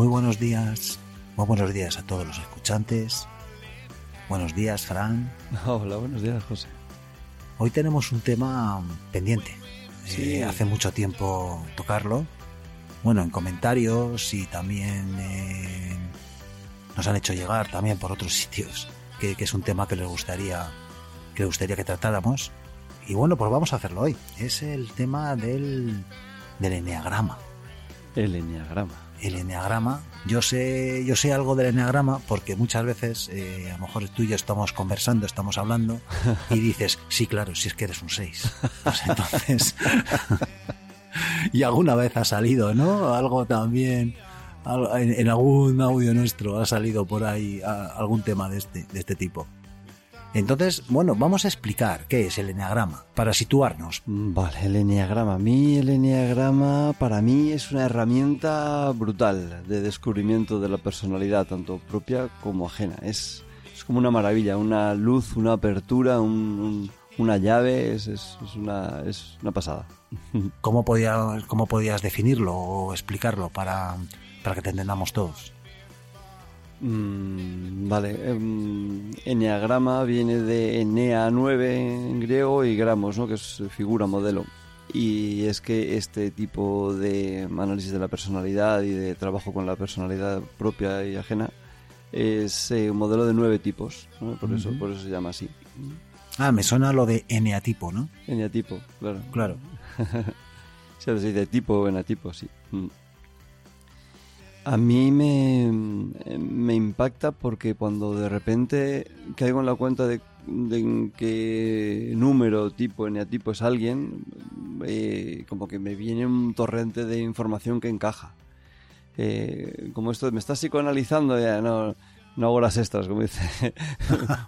Muy buenos días, muy buenos días a todos los escuchantes. Buenos días, Fran. Hola, buenos días, José. Hoy tenemos un tema pendiente. Sí. Eh, hace mucho tiempo tocarlo. Bueno, en comentarios y también eh, nos han hecho llegar también por otros sitios que, que es un tema que les gustaría que les gustaría que tratáramos. Y bueno, pues vamos a hacerlo hoy. Es el tema del, del enneagrama. El enneagrama. El enneagrama. Yo sé, yo sé algo del enneagrama porque muchas veces, eh, a lo mejor tú y yo estamos conversando, estamos hablando y dices, sí, claro, si es que eres un 6. Pues entonces, y alguna vez ha salido, ¿no? Algo también, en, en algún audio nuestro ha salido por ahí a- algún tema de este, de este tipo. Entonces, bueno, vamos a explicar qué es el enneagrama para situarnos. Mm, Vale, el enneagrama. A mí el enneagrama para mí es una herramienta brutal de descubrimiento de la personalidad, tanto propia como ajena. Es, es como una maravilla, una luz, una apertura, un- un- una llave, es, es- es una, es una pasada. ¿Cómo podías, cómo podías definirlo o explicarlo para, para que te entendamos todos? Mm, vale, em, enneagrama viene de enea 9 en griego y gramos, ¿no? que es figura, modelo. Y es que este tipo de análisis de la personalidad y de trabajo con la personalidad propia y ajena es eh, un modelo de nueve tipos, ¿no? por, eso, por eso se llama así. Ah, me suena lo de eneatipo, ¿no? Eneatipo, claro. Claro. Se dice tipo o enatipo, sí. Mm. A mí me, me impacta porque cuando de repente caigo en la cuenta de, de en qué número, tipo, eneatipo es alguien, eh, como que me viene un torrente de información que encaja. Eh, como esto, me estás psicoanalizando, ya no, no hago las extras, como dice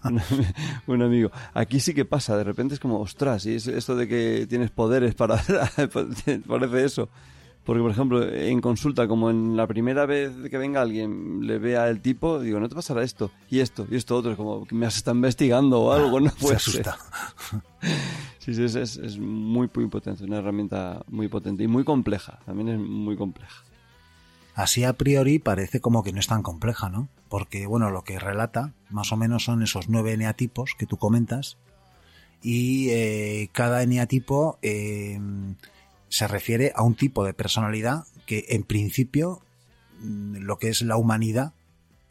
un, amigo. Aquí sí que pasa, de repente es como, ostras, y es esto de que tienes poderes para... parece eso. Porque, por ejemplo, en consulta, como en la primera vez que venga alguien le vea el tipo, digo, no te pasará esto, y esto, y esto otro, es como que me has estado investigando o algo, no Se puede ser. asusta. Sí, sí, es, es, es muy, muy potente, una herramienta muy potente y muy compleja, también es muy compleja. Así a priori parece como que no es tan compleja, ¿no? Porque, bueno, lo que relata más o menos son esos nueve eneatipos que tú comentas y eh, cada eneatipo eh, se refiere a un tipo de personalidad que en principio mm, lo que es la humanidad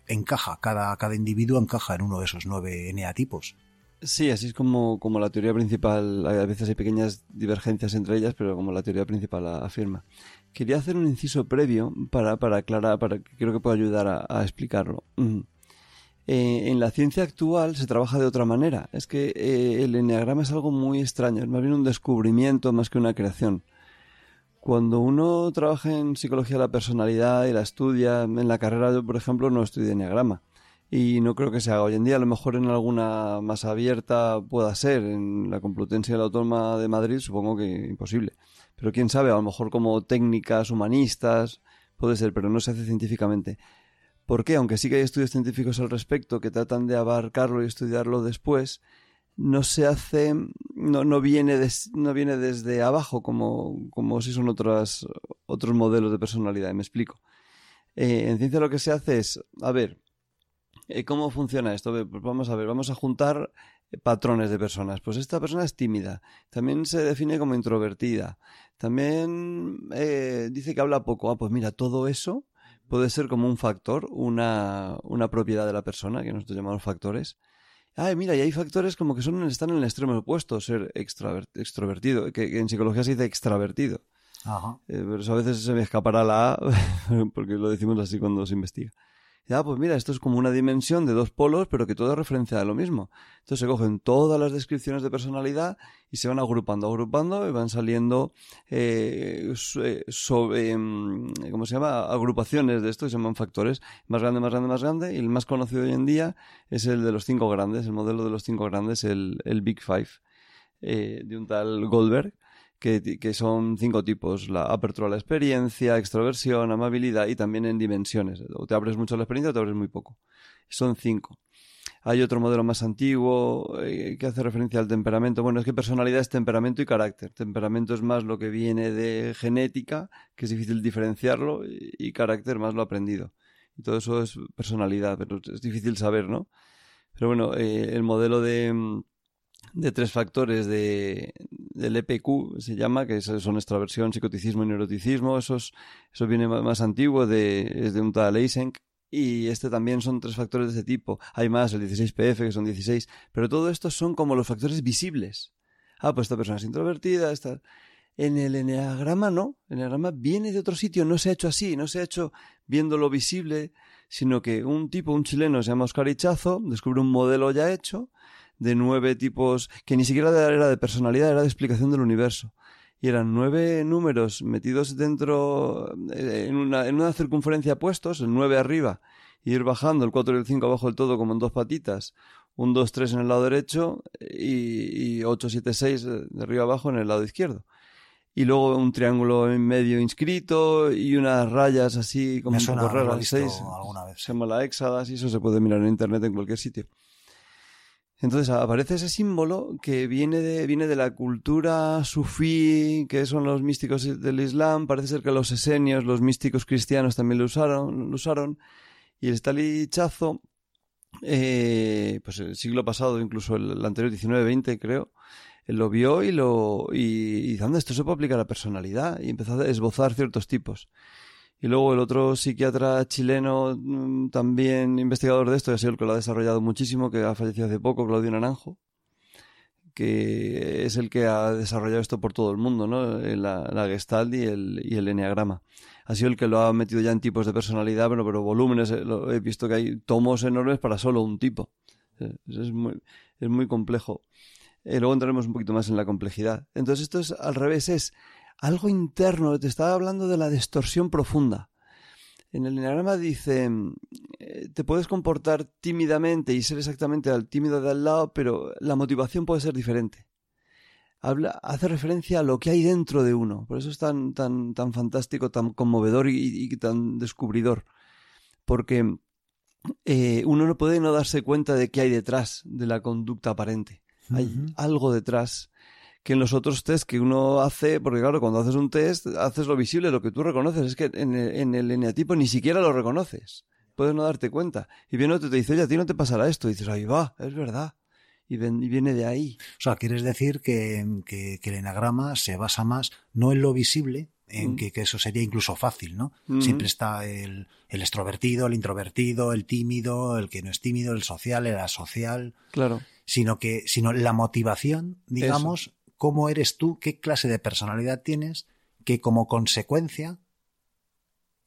encaja, cada, cada individuo encaja en uno de esos nueve eneatipos. Sí, así es como, como la teoría principal, a veces hay pequeñas divergencias entre ellas, pero como la teoría principal afirma. Quería hacer un inciso previo para, para aclarar, para que creo que pueda ayudar a, a explicarlo. Mm. Eh, en la ciencia actual se trabaja de otra manera. Es que eh, el enneagrama es algo muy extraño, es más bien un descubrimiento más que una creación. Cuando uno trabaja en psicología de la personalidad y la estudia, en la carrera yo, por ejemplo, no estudié enneagrama. Y no creo que se haga hoy en día. A lo mejor en alguna más abierta pueda ser. En la Complutense y la Autónoma de Madrid supongo que imposible. Pero quién sabe, a lo mejor como técnicas humanistas puede ser, pero no se hace científicamente. ¿Por qué? Aunque sí que hay estudios científicos al respecto que tratan de abarcarlo y estudiarlo después, no se hace, no, no viene, des- no viene desde abajo como, como si son otras, otros modelos de personalidad. Me explico. Eh, en ciencia lo que se hace es, a ver, eh, ¿cómo funciona esto? Pues vamos a ver, vamos a juntar eh, patrones de personas. Pues esta persona es tímida, también se define como introvertida, también eh, dice que habla poco. Ah, pues mira, todo eso puede ser como un factor, una, una propiedad de la persona, que nosotros llamamos factores. Ah, mira, y hay factores como que son, están en el extremo opuesto, ser extrovertido, que, que en psicología se dice extravertido. Ajá. Eh, pero eso a veces se me escapará la A, porque lo decimos así cuando se investiga. Ya, pues mira, esto es como una dimensión de dos polos, pero que todo referencia a lo mismo. Entonces se cogen todas las descripciones de personalidad y se van agrupando, agrupando y van saliendo, eh, so- eh, em, ¿cómo se llama? Agrupaciones de esto que se llaman factores. Más grande, más grande, más grande. Y el más conocido hoy en día es el de los cinco grandes, el modelo de los cinco grandes, el, el Big Five, eh, de un tal Goldberg que, son cinco tipos, la apertura a la experiencia, extroversión, amabilidad y también en dimensiones. O te abres mucho a la experiencia o te abres muy poco. Son cinco. Hay otro modelo más antiguo eh, que hace referencia al temperamento. Bueno, es que personalidad es temperamento y carácter. Temperamento es más lo que viene de genética, que es difícil diferenciarlo, y, y carácter más lo aprendido. Y todo eso es personalidad, pero es difícil saber, ¿no? Pero bueno, eh, el modelo de, mm, de tres factores de, del EPQ se llama, que son extraversión, psicoticismo y neuroticismo. Eso, es- eso viene más antiguo, de, es de un tal Eysenck. Y este también son tres factores de ese tipo. Hay más, el 16PF, que son 16. Pero todo esto son como los factores visibles. Ah, pues esta persona es introvertida, esta... En el eneagrama no. El eneagrama viene de otro sitio, no se ha hecho así, no se ha hecho viendo lo visible, sino que un tipo, un chileno, se llama Oscar Ichazo, descubre un modelo ya hecho de nueve tipos, que ni siquiera era de personalidad, era de explicación del universo. Y eran nueve números metidos dentro, eh, en una, en una circunferencia puestos, el nueve arriba, y ir bajando el 4 y el 5 abajo del todo como en dos patitas, un 2, 3 en el lado derecho y, y 8, 7, 6 de arriba abajo en el lado izquierdo. Y luego un triángulo en medio inscrito y unas rayas así como Me un suena poco raras, seis. alguna vez. Se llama la hexadas y eso se puede mirar en internet en cualquier sitio. Entonces aparece ese símbolo que viene de, viene de la cultura sufí, que son los místicos del Islam. Parece ser que los esenios, los místicos cristianos también lo usaron. Lo usaron. Y el estalichazo, eh, pues el siglo pasado, incluso el, anterior 19-20 creo, él lo vio y lo y, y esto se puede aplicar a la personalidad y empezó a esbozar ciertos tipos. Y luego el otro psiquiatra chileno, mm, también investigador de esto, ha sido el que lo ha desarrollado muchísimo, que ha fallecido hace poco, Claudio Naranjo, que es el que ha desarrollado esto por todo el mundo, ¿no? Eh, La, la Gestalt y el, y el Enneagrama. Ha sido el que lo ha metido ya en tipos de personalidad, pero, pero volúmenes, eh, he visto que hay tomos enormes para solo un tipo. Eh, Es muy, es muy complejo. Eh, luego entraremos un poquito más en la complejidad. Entonces esto es al revés, es algo interno. Te estaba hablando de la distorsión profunda. En el enneagrama dice, eh, te puedes comportar tímidamente y ser exactamente al tímido de al lado, pero la motivación puede ser diferente. Habla, hace referencia a lo que hay dentro de uno. Por eso es tan, tan, tan fantástico, tan conmovedor y, y tan descubridor. Porque eh, uno no puede no darse cuenta de qué hay detrás de la conducta aparente. Hay algo detrás que en los otros test que uno hace, porque claro, cuando haces un test, haces lo visible, lo que tú reconoces. Es que en el, en el eneatipo ni siquiera lo reconoces. Puedes no darte cuenta. Y viene otro y te dice, oye, a ti no te pasará esto. Y dices, ahí va, es verdad. Y, ven- y viene de ahí. O sea, quieres decir que, que- que el enagrama se basa más no en lo visible, en Mm. que, que eso sería incluso fácil, ¿no? Mm. Siempre está el, el extrovertido, el introvertido, el tímido, el que no es tímido, el social, el asocial, Claro. sino que sino la motivación, digamos, cómo eres tú, qué clase de personalidad tienes, que como consecuencia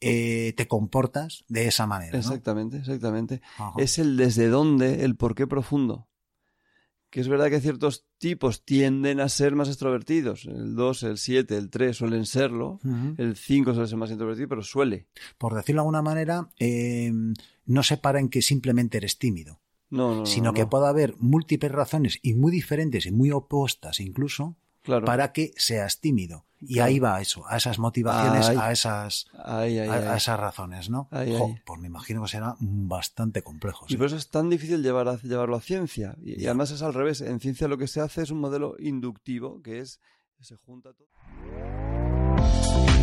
eh, te comportas de esa manera. ¿no? Exactamente, exactamente. Ajá. Es el desde dónde, el por qué profundo. Que es verdad que ciertos tipos tienden a ser más extrovertidos. El 2, el 7, el 3 suelen serlo. El 5 suele ser más introvertido, pero suele. Por decirlo de alguna manera, eh, no se para en que simplemente eres tímido. No, no, no, sino no. que puede haber múltiples razones y muy diferentes y muy opuestas incluso Claro. para que seas tímido. Y ahí va eso, a esas motivaciones, Ay. a esas Ay, ay, a, esas razones, ¿no? Jo. Pues me imagino que será bastante complejo. Y por eso es tan difícil llevar a, llevarlo a ciencia. Y, y además es al revés. En ciencia lo que se hace es un modelo inductivo, que es se junta todo.